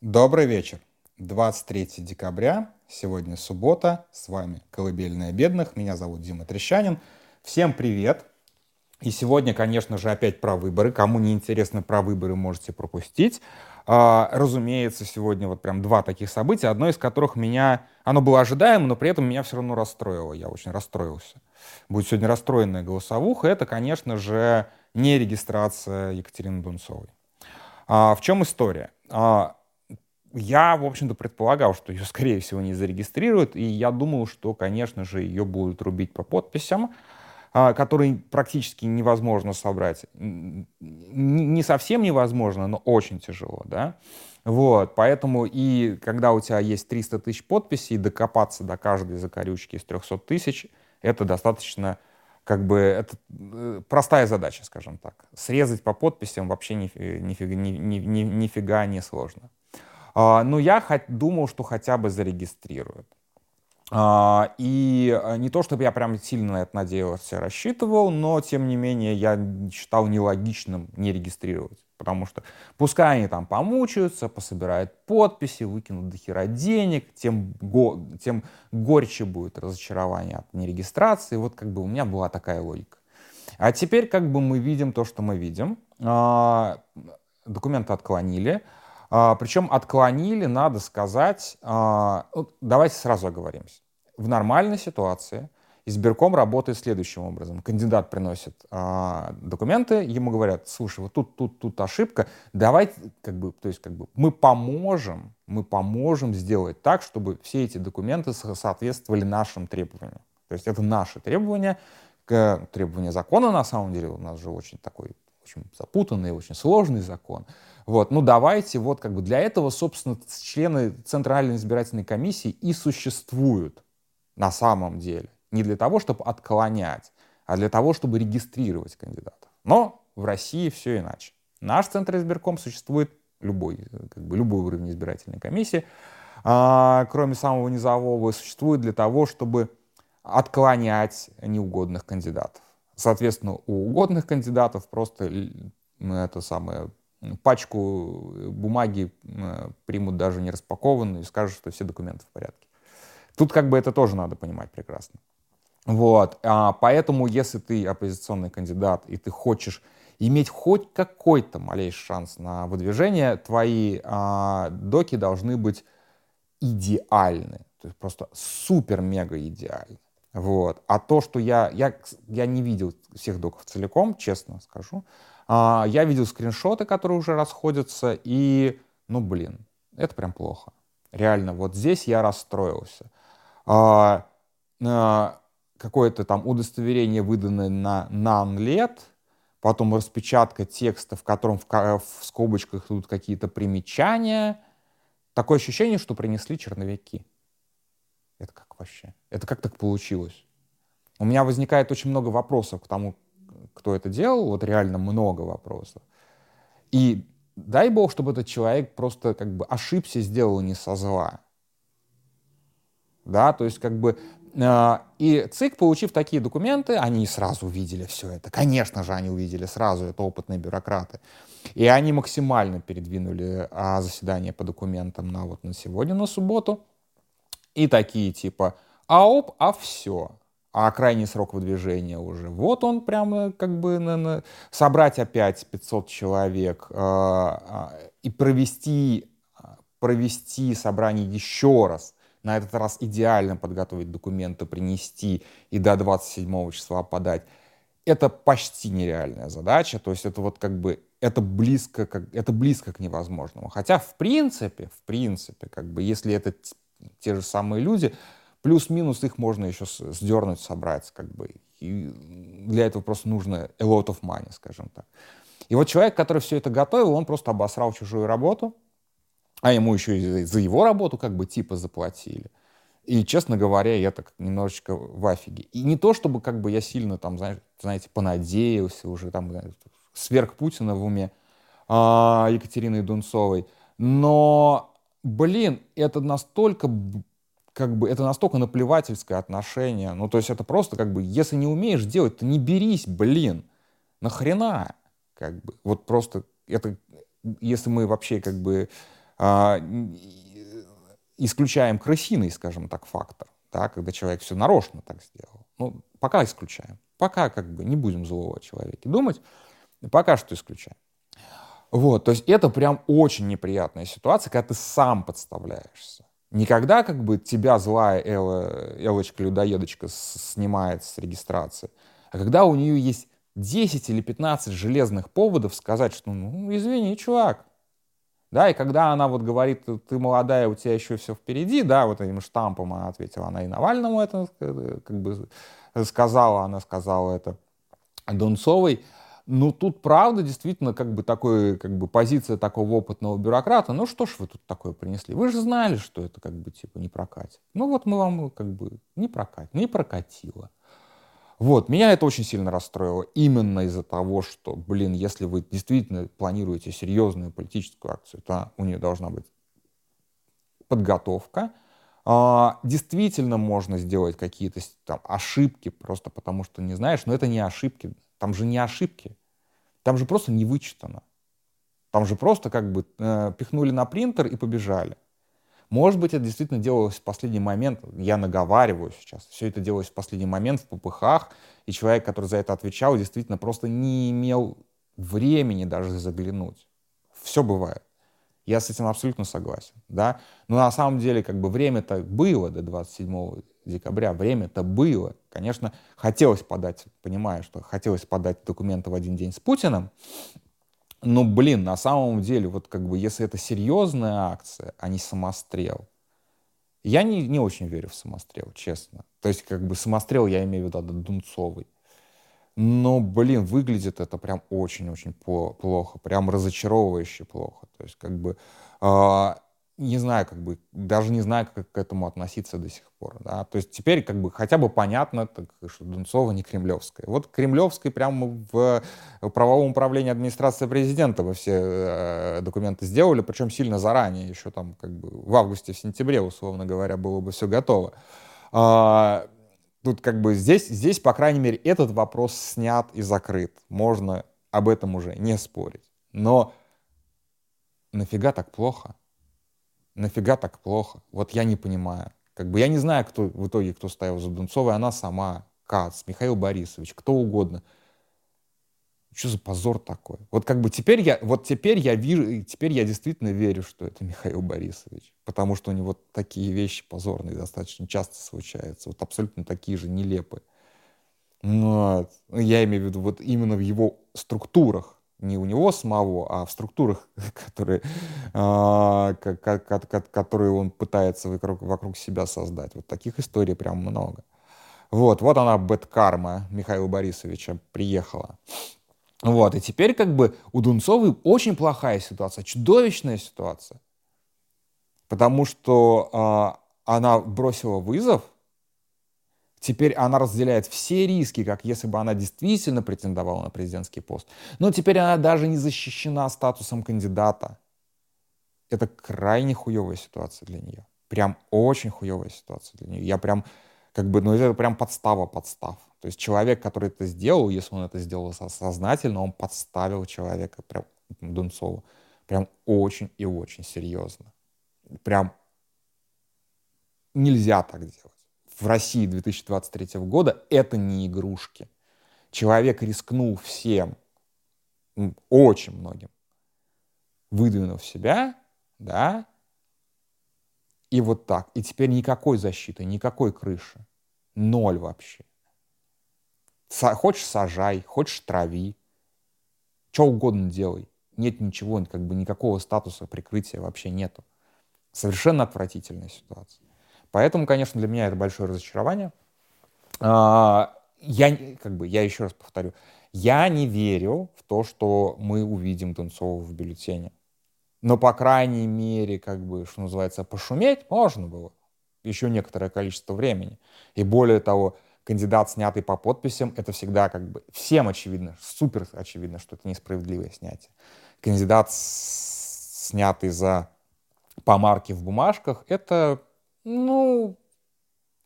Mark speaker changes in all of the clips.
Speaker 1: Добрый вечер. 23 декабря, сегодня суббота, с вами «Колыбельная бедных», меня зовут Дима Трещанин. Всем привет! И сегодня, конечно же, опять про выборы. Кому не интересно про выборы, можете пропустить. А, разумеется, сегодня вот прям два таких события, одно из которых меня, оно было ожидаемо, но при этом меня все равно расстроило. Я очень расстроился. Будет сегодня расстроенная голосовуха. Это, конечно же, не регистрация Екатерины Дунцовой. А, в чем история? Я, в общем-то, предполагал, что ее, скорее всего, не зарегистрируют, и я думал, что, конечно же, ее будут рубить по подписям, а, которые практически невозможно собрать. Не совсем невозможно, но очень тяжело, да. Вот, поэтому и когда у тебя есть 300 тысяч подписей, докопаться до каждой закорючки из 300 тысяч, это достаточно, как бы, это э, простая задача, скажем так. Срезать по подписям вообще нифига, нифига, нифига не сложно. А, но я думал, что хотя бы зарегистрируют. А, и э, не то, чтобы я прям сильно на это надеялся, рассчитывал, но тем не менее я считал нелогичным не регистрировать. Потому что пускай они там помучаются, пособирают подписи, выкинут до хера денег, тем, го, тем горче будет разочарование от нерегистрации. Вот как бы у меня была такая логика. А теперь как бы мы видим то, что мы видим. А, документы отклонили. А, причем отклонили, надо сказать, а, давайте сразу оговоримся. В нормальной ситуации избирком работает следующим образом. Кандидат приносит а, документы, ему говорят, слушай, вот тут, тут, тут ошибка, давайте, как бы, то есть, как бы, мы поможем, мы поможем сделать так, чтобы все эти документы соответствовали нашим требованиям. То есть это наши требования, требования закона, на самом деле, у нас же очень такой очень запутанный, очень сложный закон. Вот, ну давайте, вот как бы для этого, собственно, члены Центральной избирательной комиссии и существуют на самом деле. Не для того, чтобы отклонять, а для того, чтобы регистрировать кандидатов. Но в России все иначе. Наш Центр избирком существует любой, как бы любой уровень избирательной комиссии, а, кроме самого низового, существует для того, чтобы отклонять неугодных кандидатов. Соответственно, у угодных кандидатов просто это самое пачку бумаги примут даже не распакованную и скажут, что все документы в порядке. Тут как бы это тоже надо понимать прекрасно. Вот, а, поэтому если ты оппозиционный кандидат и ты хочешь иметь хоть какой-то малейший шанс на выдвижение, твои а, доки должны быть идеальны, то есть просто супер-мега идеальны. Вот. А то, что я, я, я не видел всех доков целиком, честно скажу, а, я видел скриншоты, которые уже расходятся, и, ну, блин, это прям плохо. Реально, вот здесь я расстроился. А, а, какое-то там удостоверение, выданное на нан лет, потом распечатка текста, в котором в, в скобочках тут какие-то примечания. Такое ощущение, что принесли черновики. Это как вообще? Это как так получилось? У меня возникает очень много вопросов к тому, кто это делал, вот реально много вопросов. И дай бог, чтобы этот человек просто как бы ошибся, сделал не со зла. Да, то есть как бы э, и ЦИК, получив такие документы, они сразу увидели все это. Конечно же, они увидели сразу, это опытные бюрократы. И они максимально передвинули а, заседание по документам на вот на сегодня, на субботу. И такие типа, АОП, а все. А крайний срок выдвижения уже. Вот он прямо как бы на, на, собрать опять 500 человек э, и провести, провести собрание еще раз. На этот раз идеально подготовить документы, принести и до 27 числа подать. Это почти нереальная задача. То есть это вот как бы это близко, как, это близко к невозможному. Хотя в принципе, в принципе, как бы если это те же самые люди, плюс-минус их можно еще сдернуть, собрать, как бы. И для этого просто нужно a lot of money, скажем так. И вот человек, который все это готовил, он просто обосрал чужую работу, а ему еще и за его работу как бы типа заплатили. И, честно говоря, я так немножечко в афиге. И не то, чтобы как бы я сильно там, знаете, понадеялся уже, там, сверх Путина в уме а, Екатерины Дунцовой, но блин, это настолько как бы это настолько наплевательское отношение. Ну, то есть это просто как бы, если не умеешь делать, то не берись, блин. Нахрена? Как бы, вот просто это, если мы вообще как бы А, исключаем крысиный, скажем так, фактор, да, когда человек все нарочно так сделал. Ну, пока исключаем. Пока как бы не будем злого человека думать, пока что исключаем. Вот, то есть это прям очень неприятная ситуация, когда ты сам подставляешься. Никогда как бы тебя злая Элла, Элочка-людоедочка снимает с регистрации, а когда у нее есть 10 или 15 железных поводов сказать, что ну извини, чувак, да, и когда она вот говорит, ты молодая, у тебя еще все впереди, да, вот этим штампом она ответила, она и Навальному это э, как бы сказала, она сказала это Донцовой, ну, тут правда действительно как бы такой, как бы позиция такого опытного бюрократа. Ну, что ж вы тут такое принесли? Вы же знали, что это как бы типа не прокатит. Ну, вот мы вам как бы не прокатит, не прокатило. Вот, меня это очень сильно расстроило именно из-за того, что, блин, если вы действительно планируете серьезную политическую акцию, то у нее должна быть подготовка. А, действительно можно сделать какие-то там ошибки, просто потому что не знаешь, но это не ошибки, там же не ошибки. Там же просто не вычитано. Там же просто как бы э, пихнули на принтер и побежали. Может быть, это действительно делалось в последний момент, я наговариваю сейчас, все это делалось в последний момент в попыхах, и человек, который за это отвечал, действительно просто не имел времени даже заглянуть. Все бывает. Я с этим абсолютно согласен, да. Но на самом деле, как бы время-то было до 27 декабря, время-то было. Конечно, хотелось подать, понимаю, что хотелось подать документы в один день с Путиным, но, блин, на самом деле, вот как бы, если это серьезная акция, а не самострел, я не, не очень верю в самострел, честно. То есть, как бы, самострел я имею в виду Дунцовый. Но, блин, выглядит это прям очень-очень плохо, прям разочаровывающе плохо. То есть, как бы, э, не знаю, как бы, даже не знаю, как к этому относиться до сих пор. Да? То есть теперь как бы хотя бы понятно, так, что Дунцова не кремлевская. Вот кремлевской прямо в правовом управлении администрации президента вы все э, документы сделали, причем сильно заранее, еще там как бы в августе, в сентябре, условно говоря, было бы все готово. А, тут как бы здесь, здесь, по крайней мере, этот вопрос снят и закрыт. Можно об этом уже не спорить. Но нафига так плохо? Нафига так плохо? Вот я не понимаю. Как бы я не знаю, кто в итоге, кто стоял за Дунцовой, она сама, Кац, Михаил Борисович, кто угодно. Что за позор такой? Вот как бы теперь я, вот теперь я вижу, теперь я действительно верю, что это Михаил Борисович, потому что у него такие вещи позорные достаточно часто случаются, вот абсолютно такие же нелепые. Вот. Я имею в виду вот именно в его структурах, не у него самого, а в структурах, которые, а, которые он пытается вокруг, вокруг себя создать. Вот таких историй прям много. Вот, вот она, бэткарма Михаила Борисовича приехала. Вот, и теперь как бы у Дунцовой очень плохая ситуация, чудовищная ситуация. Потому что э, она бросила вызов, теперь она разделяет все риски, как если бы она действительно претендовала на президентский пост. Но теперь она даже не защищена статусом кандидата. Это крайне хуевая ситуация для нее. Прям очень хуевая ситуация для нее. Я прям, как бы, ну это прям подстава подстав. То есть человек, который это сделал, если он это сделал сознательно, он подставил человека, прям Дунцову, прям очень и очень серьезно. Прям нельзя так делать. В России 2023 года это не игрушки. Человек рискнул всем, очень многим, выдвинув себя, да, и вот так. И теперь никакой защиты, никакой крыши. Ноль вообще. Хочешь сажай, хочешь трави, что угодно делай. Нет ничего, как бы никакого статуса прикрытия вообще нету. Совершенно отвратительная ситуация. Поэтому, конечно, для меня это большое разочарование. А, я, как бы, я еще раз повторю, я не верю в то, что мы увидим Донцова в бюллетене. Но, по крайней мере, как бы, что называется, пошуметь можно было еще некоторое количество времени. И более того, кандидат, снятый по подписям, это всегда как бы всем очевидно, супер очевидно, что это несправедливое снятие. Кандидат, снятый за помарки в бумажках, это, ну,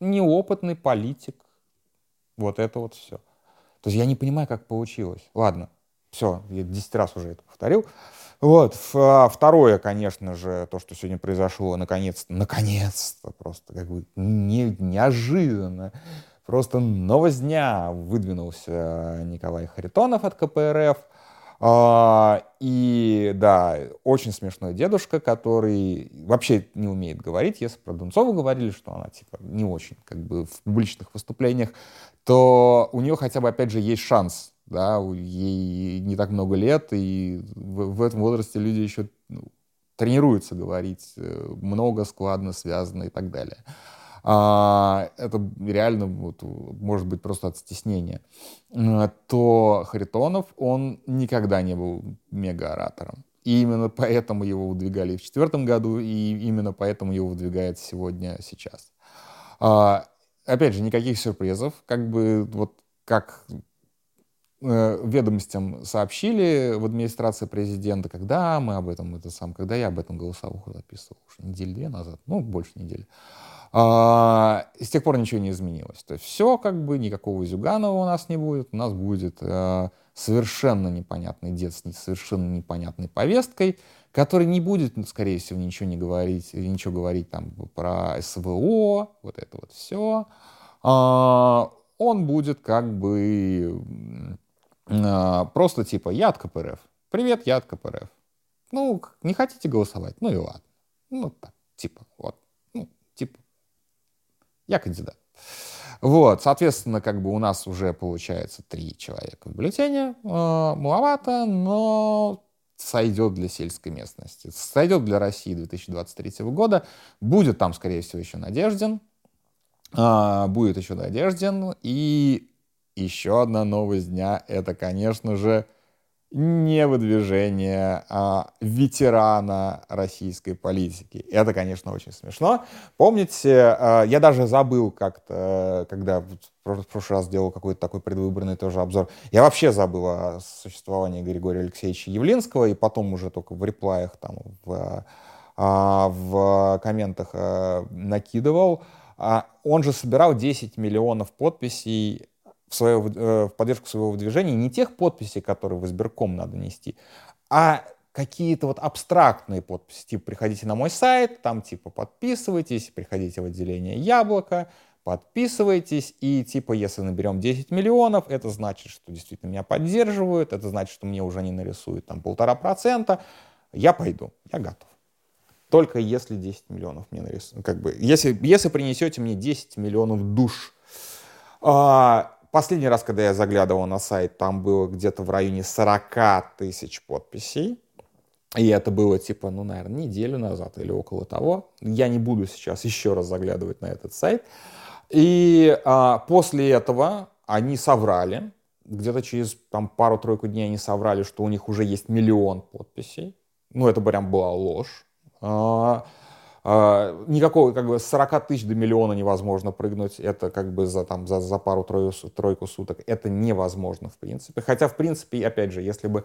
Speaker 1: неопытный политик. Вот это вот все. То есть я не понимаю, как получилось. Ладно, Все, я 10 раз уже это повторил. Вот. А, второе, конечно же, то, что сегодня произошло, наконец-то, наконец-то, просто как бы не, неожиданно, просто новость дня выдвинулся Николай Харитонов от КПРФ. А, и да, очень смешной дедушка, который вообще не умеет говорить. Если про Дунцову говорили, что она типа не очень как бы в публичных выступлениях, то у нее хотя бы опять же есть шанс да, ей не так много лет, и в, в этом возрасте люди еще ну, тренируются говорить э, много, складно, связано и так далее. А, это реально вот, может быть просто от стеснения. То Харитонов, он никогда не был мега-оратором. И именно поэтому его выдвигали в четвертом году, и именно поэтому его выдвигают сегодня, сейчас. А, опять же, никаких сюрпризов. Как бы вот как Э, ведомостям сообщили в администрации президента, когда мы об этом, это сам, когда я об этом голосовуху записывал, уже недели две назад, ну, больше недели. А, с тех пор ничего не изменилось. То есть все, как бы, никакого Зюганова у нас не будет, у нас будет а, совершенно непонятный дед с совершенно непонятной повесткой, который не будет, скорее всего, ничего не говорить, ничего говорить там про СВО, вот это вот все. А, он будет как бы а, просто типа я от КПРФ. Привет, я от КПРФ. Ну, не хотите голосовать? Ну и ладно. Ну, так, типа, вот. Я кандидат. Вот, соответственно, как бы у нас уже получается три человека в бюллетене. Э, маловато, но сойдет для сельской местности. Сойдет для России 2023 года. Будет там, скорее всего, еще Надеждин. Э, будет еще Надеждин. И еще одна новость дня — это, конечно же, не выдвижение а ветерана российской политики. Это, конечно, очень смешно. Помните, а, я даже забыл как-то, когда в прошлый раз делал какой-то такой предвыборный тоже обзор, я вообще забыл о существовании Григория Алексеевича Явлинского, и потом уже только в реплаях, там, в, а, в комментах а, накидывал. Он же собирал 10 миллионов подписей в, свое, э, в поддержку своего выдвижения не тех подписей, которые в избирком надо нести, а какие-то вот абстрактные подписи, типа приходите на мой сайт, там типа подписывайтесь, приходите в отделение Яблоко, подписывайтесь, и типа если наберем 10 миллионов, это значит, что действительно меня поддерживают, это значит, что мне уже не нарисуют там полтора процента, я пойду, я готов. Только если 10 миллионов мне нарисуют, как бы, если, если принесете мне 10 миллионов душ, а, Последний раз, когда я заглядывал на сайт, там было где-то в районе 40 тысяч подписей. И это было типа, ну, наверное, неделю назад или около того. Я не буду сейчас еще раз заглядывать на этот сайт. И а, после этого они соврали. Где-то через там, пару-тройку дней они соврали, что у них уже есть миллион подписей. Ну, это прям была ложь. А, никакого, как бы, с 40 тысяч до миллиона невозможно прыгнуть. Это как бы за, там, за, за пару-тройку суток. Это невозможно, в принципе. Хотя, в принципе, опять же, если бы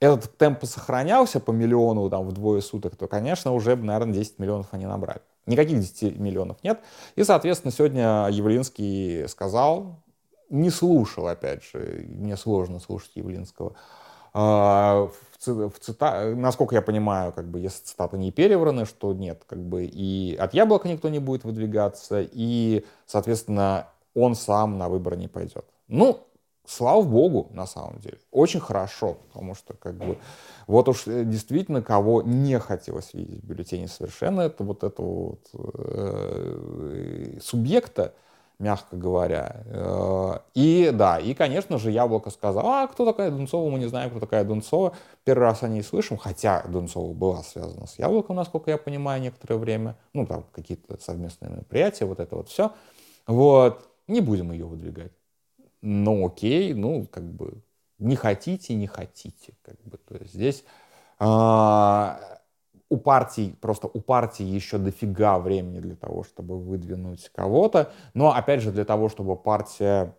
Speaker 1: этот темп сохранялся по миллиону там, в двое суток, то, конечно, уже, наверное, 10 миллионов они набрали. Никаких 10 миллионов нет. И, соответственно, сегодня Явлинский сказал, не слушал, опять же, мне сложно слушать Явлинского, а, в цита... насколько я понимаю, как бы, если цитаты не перевраны, что нет, как бы и от яблока никто не будет выдвигаться, и, соответственно, он сам на выборы не пойдет. Ну, слава богу, на самом деле. Очень хорошо, потому что, как бы, вот уж э, действительно, кого не хотелось видеть в бюллетене совершенно, это вот этого вот, э, субъекта, мягко говоря. Э, и да, и, конечно же, Яблоко сказал, а кто такая Дунцова, мы не знаем, кто такая Дунцова. Первый раз о ней слышим, хотя Дунцова была связана с Яблоком, насколько я понимаю, некоторое время. Ну, там какие-то совместные мероприятия, вот это вот все. Вот, не будем ее выдвигать. Ну, окей, ну, как бы, не хотите, не хотите. Как бы, то есть здесь а, у партий, просто у партии еще дофига времени для того, чтобы выдвинуть кого-то. Но, опять же, для того, чтобы партия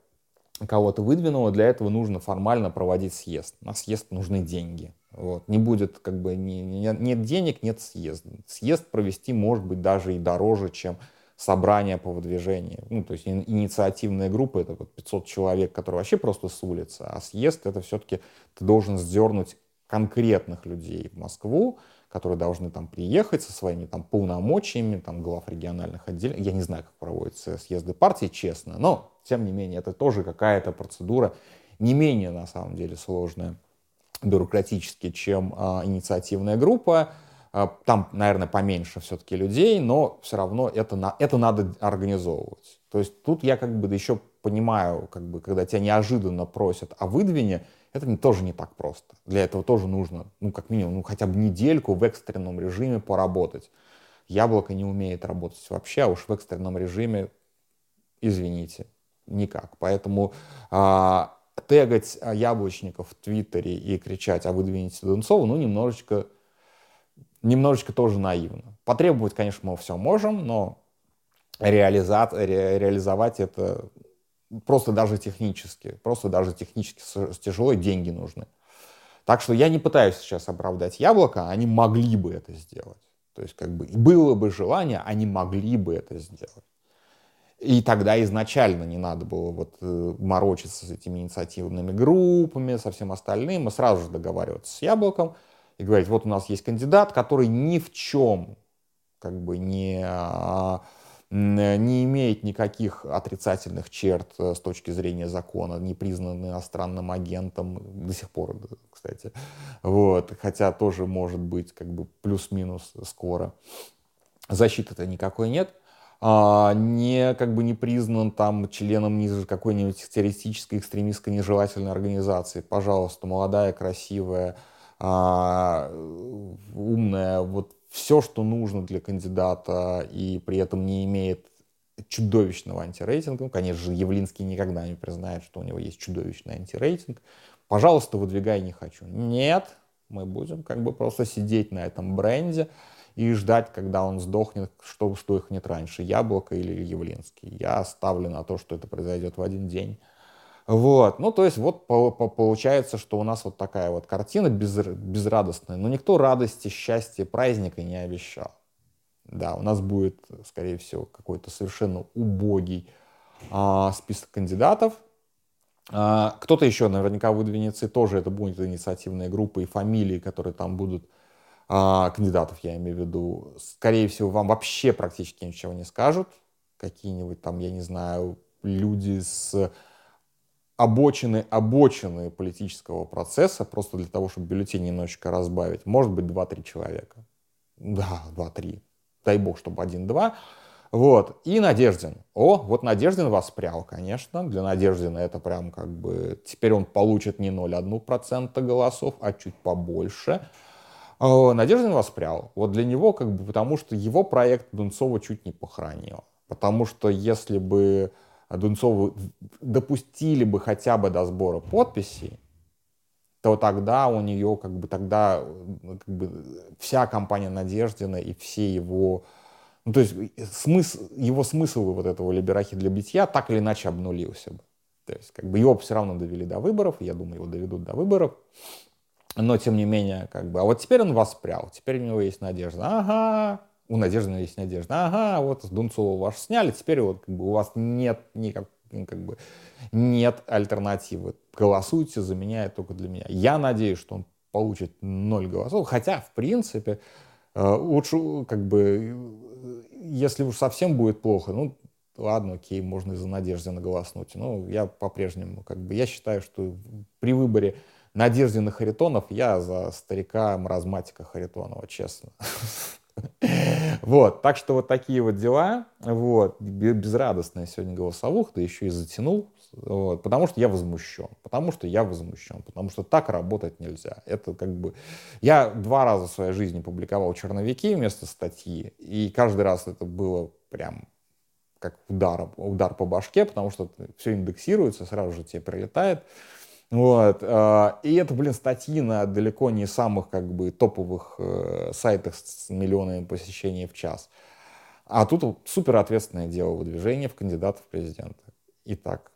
Speaker 1: кого-то выдвинула, для этого нужно формально проводить съезд. На съезд нужны деньги. Вот. Не будет, как бы, не, не, нет денег, нет съезда. Съезд провести может быть даже и дороже, чем собрания по выдвижению. Ну, то есть инициативная группа — это вот 500 человек, которые вообще просто с улицы, а съезд — это все-таки ты должен сдернуть конкретных людей в Москву, которые должны там приехать со своими там полномочиями, там глав региональных отделений. Я не знаю, как проводятся съезды партии, честно, но, тем не менее, это тоже какая-то процедура не менее, на самом деле, сложная бюрократически, чем а, инициативная группа. А, там, наверное, поменьше все-таки людей, но все равно это, на, это надо организовывать. То есть тут я как бы еще понимаю, как бы, когда тебя неожиданно просят о выдвине, это тоже не так просто. Для этого тоже нужно, ну, как минимум, ну, хотя бы недельку в экстренном режиме поработать. Яблоко не умеет работать вообще, а уж в экстренном режиме, извините, никак. Поэтому а, тегать а, яблочников в Твиттере и кричать, а выдвините Донцова, ну, немножечко, немножечко тоже наивно. Потребовать, конечно, мы все можем, но реализа... ре... реализовать это просто даже технически, просто даже технически тяжело, деньги нужны. Так что я не пытаюсь сейчас оправдать яблоко, они могли бы это сделать. То есть как бы было бы желание, они могли бы это сделать. И тогда изначально не надо было вот э, морочиться с этими инициативными группами, со всем остальным, и сразу же договариваться с Яблоком и говорить, вот у нас есть кандидат, который ни в чем как бы не, а, не имеет никаких отрицательных черт э, с точки зрения закона, не признан иностранным агентом до сих пор, кстати. Вот. Хотя тоже может быть как бы плюс-минус скоро. Защиты-то никакой нет а, не как бы не признан там членом какой-нибудь террористической, экстремистской, нежелательной организации. Пожалуйста, молодая, красивая, а, умная, вот все, что нужно для кандидата, и при этом не имеет чудовищного антирейтинга. Ну, конечно же, Явлинский никогда не признает, что у него есть чудовищный антирейтинг. Пожалуйста, выдвигай не хочу. Нет, мы будем как бы просто сидеть на этом бренде и ждать, когда он сдохнет, что, что их нет раньше, Яблоко или Явлинский. Я ставлю на то, что это произойдет в один день. Вот, ну то есть вот по, по, получается, что у нас вот такая вот картина без, безрадостная, но никто радости, счастья, праздника не обещал. Да, у нас будет, скорее всего, какой-то совершенно убогий а, список кандидатов. А, кто-то еще наверняка выдвинется, и тоже это будет инициативная группа и фамилии, которые там будут а, кандидатов я имею в виду, скорее всего, вам вообще практически ничего не скажут. Какие-нибудь там, я не знаю, люди с обочины, обочины политического процесса, просто для того, чтобы бюллетень немножечко разбавить. Может быть, 2-3 человека. Да, 2-3. Дай бог, чтобы 1-2. Вот. И Надеждин. О, вот Надеждин воспрял, конечно. Для Надеждина это прям как бы... Теперь он получит не 0,1% голосов, а чуть побольше. Надеждин воспрял. Вот для него, как бы, потому что его проект Дунцова чуть не похоронил. Потому что если бы Дунцову допустили бы хотя бы до сбора подписей, то тогда у нее, как бы, тогда как бы, вся компания Надеждина и все его, ну, то есть смысл, его смысл вот этого либерахи для битья так или иначе обнулился бы. То есть, как бы его все равно довели до выборов, я думаю, его доведут до выборов но тем не менее, как бы, а вот теперь он воспрял, теперь у него есть надежда, ага, у Надежды есть надежда, ага, вот Дунцова ваш сняли, теперь вот как бы у вас нет никак, как бы, нет альтернативы, голосуйте за меня и только для меня. Я надеюсь, что он получит ноль голосов, хотя, в принципе, э, лучше, как бы, если уж совсем будет плохо, ну, ладно, окей, можно из-за надежды наголоснуть. Но я по-прежнему, как бы, я считаю, что при выборе Надежды на Харитонов, я за старика маразматика Харитонова, честно. Вот, так что вот такие вот дела, вот, безрадостная сегодня голосовуха, да еще и затянул, вот, потому что я возмущен, потому что я возмущен, потому что так работать нельзя. Это как бы... Я два раза в своей жизни публиковал черновики вместо статьи, и каждый раз это было прям как удар, удар по башке, потому что все индексируется, сразу же тебе прилетает. Вот. А, и это, блин, статьи на далеко не самых как бы топовых э, сайтах с миллионами посещений в час. А тут супер ответственное дело выдвижение в кандидата в президенты. И так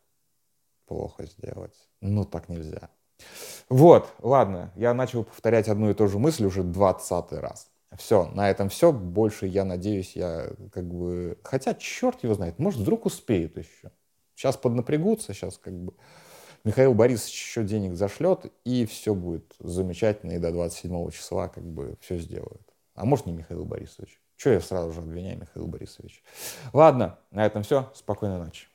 Speaker 1: плохо сделать. Ну, так нельзя. Вот, ладно, я начал повторять одну и ту же мысль уже двадцатый раз. Все, на этом все. Больше, я надеюсь, я как бы... Хотя, черт его знает, может, вдруг успеют еще. Сейчас поднапрягутся, сейчас как бы Михаил Борисович еще денег зашлет, и все будет замечательно, и до 27 числа как бы все сделают. А может, не Михаил Борисович. Че я сразу же обвиняю Михаила Борисовича? Ладно, на этом все. Спокойной ночи.